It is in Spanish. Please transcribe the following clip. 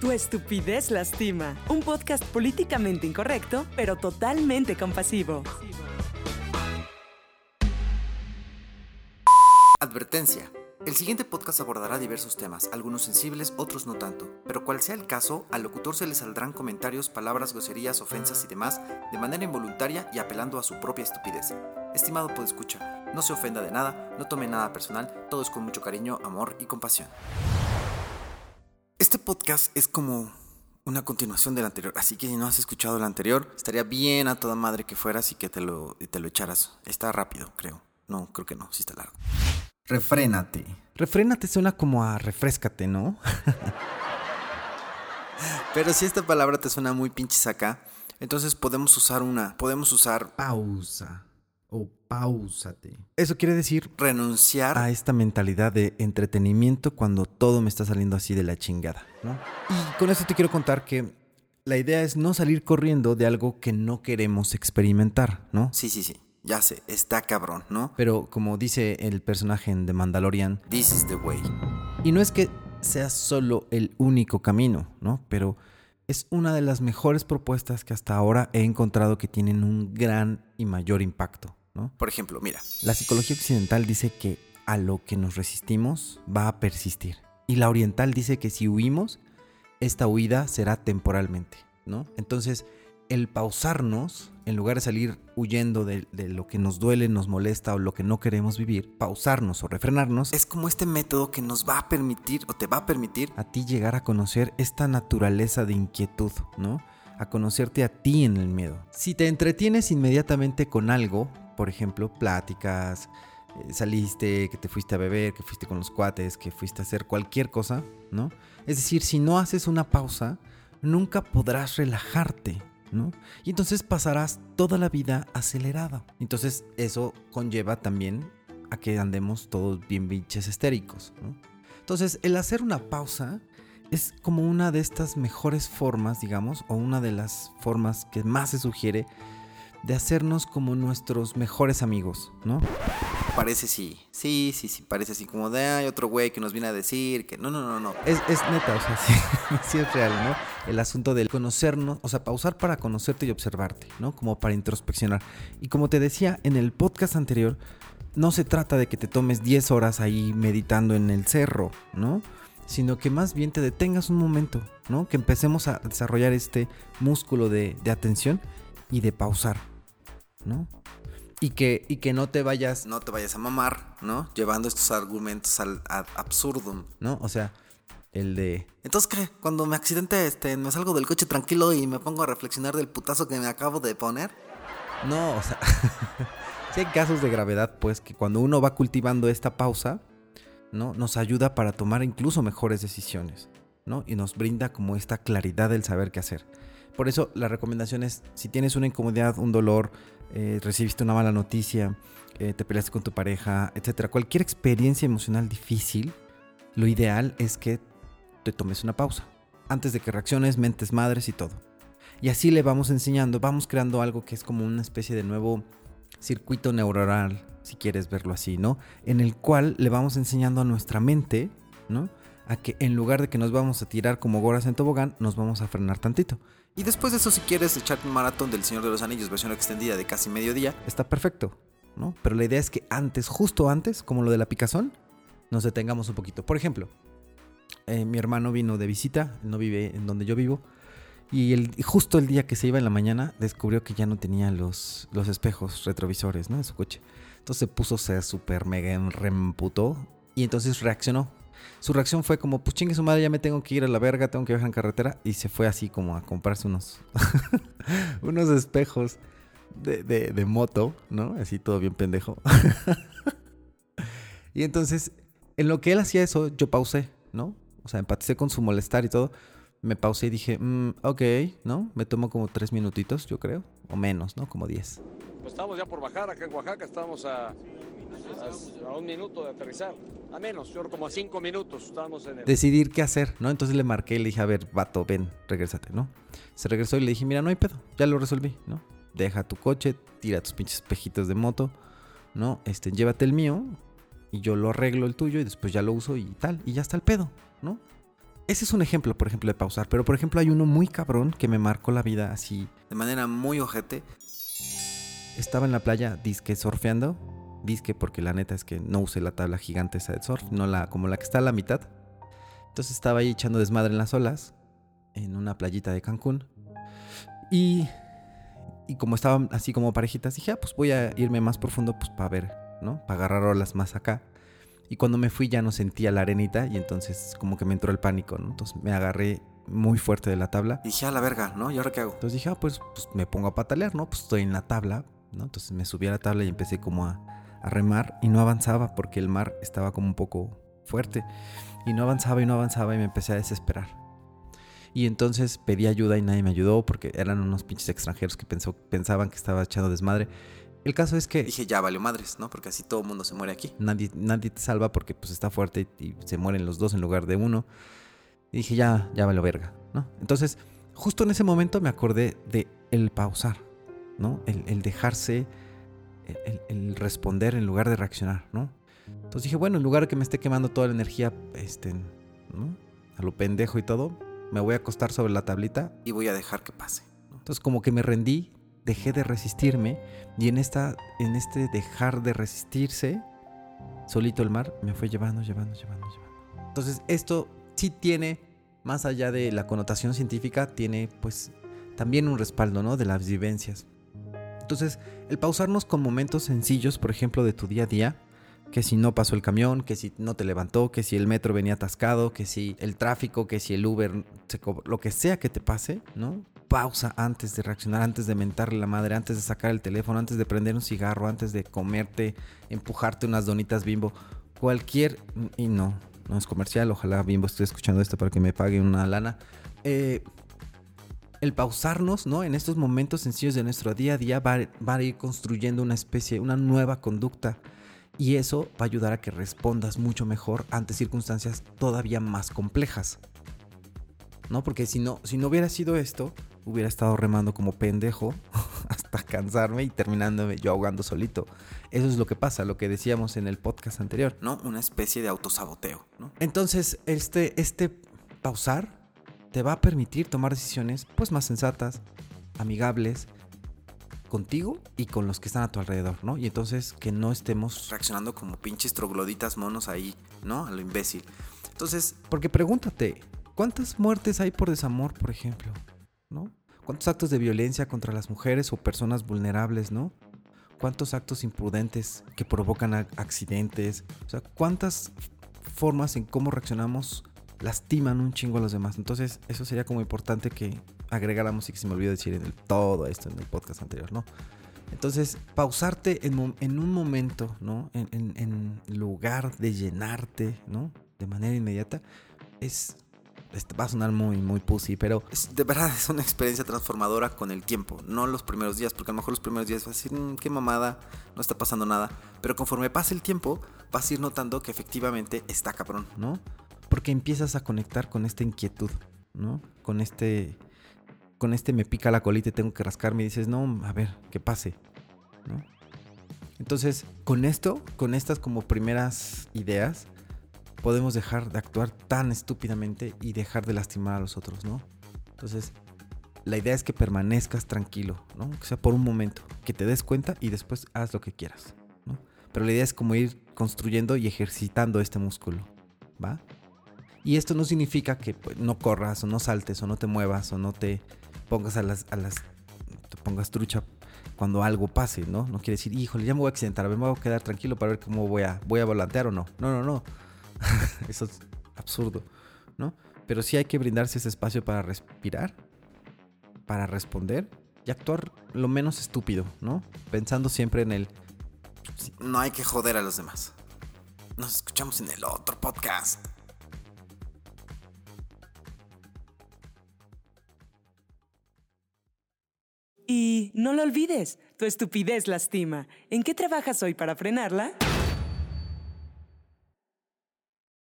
Tu estupidez lastima. Un podcast políticamente incorrecto, pero totalmente compasivo. Advertencia. El siguiente podcast abordará diversos temas, algunos sensibles, otros no tanto, pero cual sea el caso, al locutor se le saldrán comentarios, palabras, groserías, ofensas y demás de manera involuntaria y apelando a su propia estupidez. Estimado escucha, no se ofenda de nada, no tome nada personal, todo es con mucho cariño, amor y compasión. Este podcast es como una continuación del anterior, así que si no has escuchado el anterior, estaría bien a toda madre que fueras y que te lo, te lo echaras. Está rápido, creo. No, creo que no, sí está largo. Refrénate. Refrénate suena como a refrescate, ¿no? Pero si esta palabra te suena muy pinches acá, entonces podemos usar una, podemos usar pausa o pausate. Eso quiere decir renunciar a esta mentalidad de entretenimiento cuando todo me está saliendo así de la chingada, ¿no? Y con eso te quiero contar que la idea es no salir corriendo de algo que no queremos experimentar, ¿no? Sí, sí, sí. Ya sé, está cabrón, ¿no? Pero como dice el personaje en The Mandalorian, This is the way. Y no es que sea solo el único camino, ¿no? Pero es una de las mejores propuestas que hasta ahora he encontrado que tienen un gran y mayor impacto. Por ejemplo, mira. La psicología occidental dice que a lo que nos resistimos va a persistir. Y la oriental dice que si huimos, esta huida será temporalmente, ¿no? Entonces, el pausarnos, en lugar de salir huyendo de, de, lo que nos duele, nos molesta o lo que no queremos vivir, pausarnos o refrenarnos, es como este método que nos va a permitir o te va a permitir a ti llegar a conocer esta naturaleza de inquietud, ¿no? A conocerte a ti en el miedo. Si te entretienes inmediatamente con algo, por ejemplo, pláticas, eh, saliste, que te fuiste a beber, que fuiste con los cuates, que fuiste a hacer cualquier cosa, ¿no? Es decir, si no haces una pausa, nunca podrás relajarte, ¿no? Y entonces pasarás toda la vida acelerado. Entonces eso conlleva también a que andemos todos bien biches estéricos, ¿no? Entonces el hacer una pausa es como una de estas mejores formas, digamos, o una de las formas que más se sugiere de hacernos como nuestros mejores amigos, ¿no? Parece sí, sí, sí, sí, parece así como de hay otro güey que nos viene a decir que no, no, no, no. Es, es neta, o sea, sí, sí, es real, ¿no? El asunto del conocernos, o sea, pausar para conocerte y observarte, ¿no? Como para introspeccionar. Y como te decía en el podcast anterior, no se trata de que te tomes 10 horas ahí meditando en el cerro, ¿no? Sino que más bien te detengas un momento, ¿no? Que empecemos a desarrollar este músculo de, de atención y de pausar, ¿no? Y que, y que no te vayas... No te vayas a mamar, ¿no? Llevando estos argumentos al ad absurdum. ¿No? O sea, el de... Entonces, ¿qué? Cuando me accidente, este, me salgo del coche tranquilo y me pongo a reflexionar del putazo que me acabo de poner. No, o sea... si hay casos de gravedad, pues, que cuando uno va cultivando esta pausa, ¿no? Nos ayuda para tomar incluso mejores decisiones, ¿no? Y nos brinda como esta claridad del saber qué hacer. Por eso la recomendación es, si tienes una incomodidad, un dolor, eh, recibiste una mala noticia, eh, te peleaste con tu pareja, etcétera, cualquier experiencia emocional difícil, lo ideal es que te tomes una pausa antes de que reacciones, mentes madres y todo. Y así le vamos enseñando, vamos creando algo que es como una especie de nuevo circuito neuronal, si quieres verlo así, ¿no? En el cual le vamos enseñando a nuestra mente, ¿no? A que en lugar de que nos vamos a tirar como goras en tobogán, nos vamos a frenar tantito. Y después de eso, si quieres echarte un maratón del Señor de los Anillos, versión extendida de casi mediodía, está perfecto, ¿no? Pero la idea es que antes, justo antes, como lo de la picazón, nos detengamos un poquito. Por ejemplo, eh, mi hermano vino de visita, no vive en donde yo vivo, y, el, justo el día que se iba en la mañana descubrió que ya no tenía los, los espejos retrovisores, ¿no? De su coche. Entonces se puso, se super mega remputó y entonces reaccionó su reacción fue como, pues chingue su madre, ya me tengo que ir a la verga, tengo que viajar en carretera. Y se fue así como a comprarse unos, unos espejos de, de, moto, ¿no? Así todo bien pendejo. y entonces, en lo que él hacía eso, yo pausé, ¿no? O sea, empaticé con su molestar y todo. Me pausé y dije, mm, ok, ¿no? Me tomo como tres minutitos, yo creo. O menos, ¿no? Como diez. Pues estamos ya por bajar acá en Oaxaca, estamos a a, un minuto de aterrizar. A menos, yo como a cinco minutos estábamos en el... Decidir qué hacer, ¿no? Entonces le marqué y le dije, a ver, vato, ven, regrésate, ¿no? Se regresó y le dije, mira, no hay pedo, ya lo resolví, ¿no? Deja tu coche, tira tus pinches espejitos de moto, ¿no? Este, llévate el mío y yo lo arreglo el tuyo y después ya lo uso y tal, y ya está el pedo, ¿no? ese es un ejemplo, por ejemplo, de pausar. Pero, por ejemplo, hay uno muy cabrón que me marcó la vida así. De manera muy ojete. Estaba en la playa, disque surfeando. Disque porque la neta es que no usé la tabla gigante esa de surf, no la como la que está a la mitad. Entonces estaba ahí echando desmadre en las olas, en una playita de Cancún. Y, y como estaban así como parejitas, dije, ah, pues voy a irme más profundo pues para ver, ¿no? Para agarrar olas más acá. Y cuando me fui ya no sentía la arenita y entonces como que me entró el pánico, ¿no? Entonces me agarré muy fuerte de la tabla. Y dije, a la verga, ¿no? ¿Y ahora qué hago? Entonces dije, ah, pues, pues me pongo a patalear, ¿no? Pues estoy en la tabla, ¿no? Entonces me subí a la tabla y empecé como a, a remar y no avanzaba porque el mar estaba como un poco fuerte. Y no avanzaba y no avanzaba y me empecé a desesperar. Y entonces pedí ayuda y nadie me ayudó porque eran unos pinches extranjeros que pensó, pensaban que estaba echando desmadre. El caso es que Dije, ya valió madres, ¿no? Porque así todo el mundo se muere aquí. nadie, nadie te salva porque pues está fuerte y, y se mueren los dos en lugar de uno. Y dije, ya, ya valió verga, ¿no? Entonces, justo en ese momento me acordé de el pausar, ¿no? El, el dejarse, el, el- responder en lugar de reaccionar, ¿no? Entonces dije, bueno, en lugar de que me esté quemando toda la energía, este, ¿no? A lo pendejo y todo, me voy a acostar sobre la tablita Y voy a dejar que pase. entonces como que me rendí, dejé de resistirme y en esta en este dejar de resistirse, solito el mar me fue llevando, llevando, llevando, llevando. Entonces esto sí tiene más allá de la connotación científica, tiene pues también un respaldo, ¿no? De las vivencias. Entonces, el pausarnos con momentos sencillos, por ejemplo, de tu día a día, que si no pasó el camión, que si no te levantó, que si el metro venía atascado, que si el tráfico, que si el Uber, se lo que sea que te pase, ¿no? Pausa antes de reaccionar, antes de mentarle la madre, antes de sacar el teléfono, antes de prender un cigarro, antes de comerte, empujarte unas donitas bimbo, cualquier... Y no, no es comercial, ojalá bimbo esté escuchando esto para que me pague una lana. Eh, el pausarnos, ¿no? En estos momentos sencillos de nuestro día a día va, a- ir construyendo una especie, una nueva conducta. Y eso va a ayudar a que respondas mucho mejor ante circunstancias todavía más complejas. ¿No? Porque si no, si no hubiera sido esto, hubiera estado remando como pendejo hasta cansarme y terminándome yo ahogando solito. Eso es lo que pasa, lo que decíamos en el podcast anterior. ¿No? Una especie de autosaboteo, ¿no? Entonces, este, este pausar te va a permitir tomar decisiones pues más sensatas, amigables, contigo y con los que están a tu alrededor, ¿no? Y entonces que no estemos... Reaccionando como pinches trogloditas monos ahí, ¿no? A lo imbécil. Entonces, Porque pregúntate, ¿cuántas muertes hay por desamor, por ejemplo? ¿No? ¿Cuántos actos de violencia contra las mujeres o personas vulnerables, ¿no? ¿Cuántos actos imprudentes que provocan accidentes? O sea, ¿cuántas formas en cómo reaccionamos lastiman un chingo a los demás? Entonces, eso sería como importante que agregáramos y que se me olvidó decir en el, todo esto en el podcast anterior, ¿no? Entonces, pausarte en, en un momento, ¿no? En, lugar de llenarte, ¿no? De manera inmediata, es... va a sonar muy, muy pussy, pero de verdad es una experiencia transformadora con el tiempo, no los primeros días, porque a lo mejor los primeros días vas a decir, "Mm, qué mamada, no está pasando nada. Pero conforme pase el tiempo, vas a ir notando que efectivamente está cabrón. ¿no? Porque empiezas a conectar con esta inquietud, ¿no? Con este, con este me pica la colita y tengo que rascarme y dices, no, a ver, que pase, ¿no? Entonces, con esto, con estas como primeras ideas, podemos dejar de actuar tan estúpidamente y dejar de lastimar a los otros, ¿no? Entonces, la idea es que permanezcas tranquilo, ¿no? Que sea por un momento, que te des cuenta y después haz lo que quieras, ¿no? Pero la idea es como ir construyendo y ejercitando este músculo, ¿va? Y esto no significa que pues, no corras o no saltes o no te muevas o no te pongas a las, a las pongas trucha cuando algo pase, ¿no? No quiere decir, híjole, ya me voy a accidentar, me voy a quedar tranquilo para ver cómo voy a, voy a volantear o no. No, no, no. Eso es absurdo, ¿no? Pero sí hay que brindarse ese espacio para respirar, para responder y actuar lo menos estúpido, ¿no? Pensando siempre en el, No hay que joder a los demás. Nos escuchamos en el otro podcast. Y no lo olvides, tu estupidez lastima. ¿En qué trabajas hoy para frenarla?